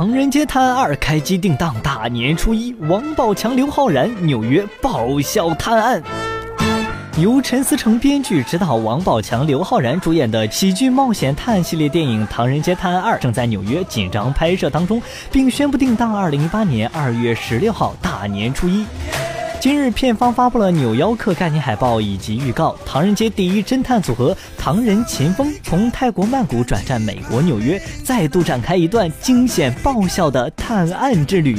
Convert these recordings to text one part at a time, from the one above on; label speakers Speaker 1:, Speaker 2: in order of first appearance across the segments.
Speaker 1: 唐人街探案二》开机定档大年初一，王宝强、刘昊然纽约爆笑探案。由陈思诚编剧、指导，王宝强、刘昊然主演的喜剧冒险探案系列电影《唐人街探案二》正在纽约紧张拍摄当中，并宣布定档二零一八年二月十六号大年初一。今日，片方发布了《扭腰客》概念海报以及预告。唐人街第一侦探组合唐人秦风从泰国曼谷转战美国纽约，再度展开一段惊险爆笑的探案之旅。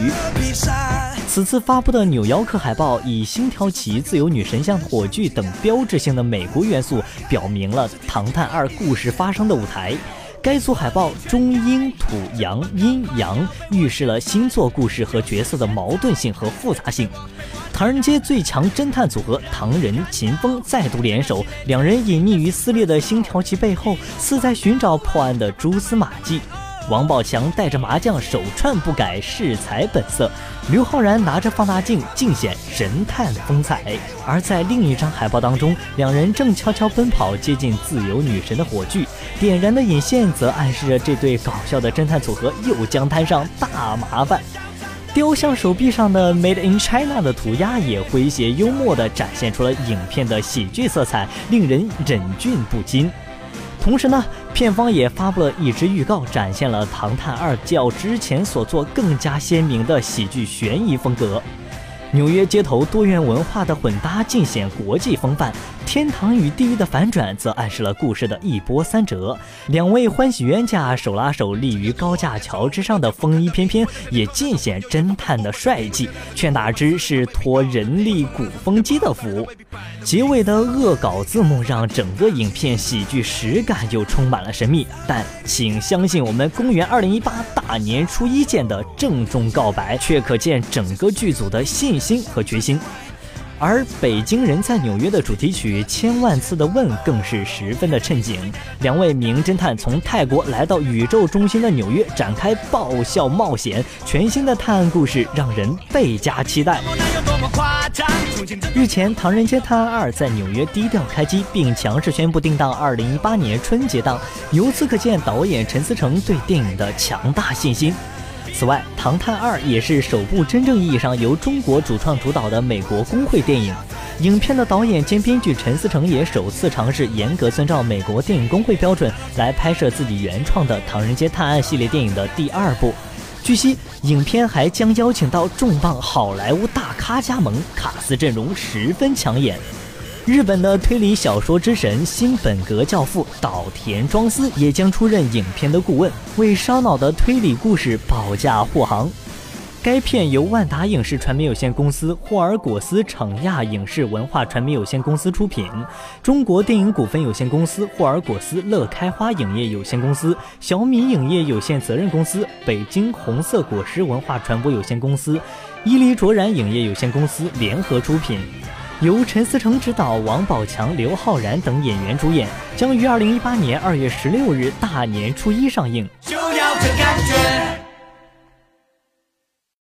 Speaker 1: 此次发布的《扭腰客》海报以星条旗、自由女神像、火炬等标志性的美国元素，表明了《唐探二》故事发生的舞台。该组海报中阴土阳阴阳，预示了星座故事和角色的矛盾性和复杂性。唐人街最强侦探组合唐人秦风再度联手，两人隐匿于撕裂的星条旗背后，似在寻找破案的蛛丝马迹。王宝强带着麻将，手串不改，恃才本色；刘昊然拿着放大镜，尽显神探风采。而在另一张海报当中，两人正悄悄奔跑，接近自由女神的火炬，点燃的引线则暗示着这对搞笑的侦探组合又将摊上大麻烦。雕像手臂上的 “Made in China” 的涂鸦也诙谐幽默地展现出了影片的喜剧色彩，令人忍俊不禁。同时呢，片方也发布了一支预告，展现了《唐探二》较之前所做更加鲜明的喜剧悬疑风格。纽约街头多元文化的混搭尽显国际风范，天堂与地狱的反转则暗示了故事的一波三折。两位欢喜冤家手拉手立于高架桥之上的风衣翩翩，也尽显侦探的帅气，却哪知是托人力鼓风机的福。结尾的恶搞字幕让整个影片喜剧实感又充满了神秘。但请相信我们公元二零一八大年初一见的郑重告白，却可见整个剧组的信。心和决心，而北京人在纽约的主题曲《千万次的问》更是十分的衬景。两位名侦探从泰国来到宇宙中心的纽约，展开爆笑冒险，全新的探案故事让人倍加期待。日前，《唐人街探案二》在纽约低调开机，并强势宣布定档二零一八年春节档，由此可见导演陈思诚对电影的强大信心。此外，《唐探二》也是首部真正意义上由中国主创主导的美国工会电影。影片的导演兼编剧陈思诚也首次尝试严格遵照美国电影工会标准来拍摄自己原创的《唐人街探案》系列电影的第二部。据悉，影片还将邀请到重磅好莱坞大咖加盟，卡司阵容十分抢眼。日本的推理小说之神新本格教父岛田庄司也将出任影片的顾问，为烧脑的推理故事保驾护航。该片由万达影视传媒有限公司、霍尔果斯惩亚影视文化传媒有限公司出品，中国电影股份有限公司、霍尔果斯乐开花影业有限公司、小米影业有限责任公司、北京红色果实文化传播有限公司、伊犁卓然影业有限公司联合出品。由陈思诚执导，王宝强、刘昊然等演员主演，将于二零一八年二月十六日大年初一上映。就要这感觉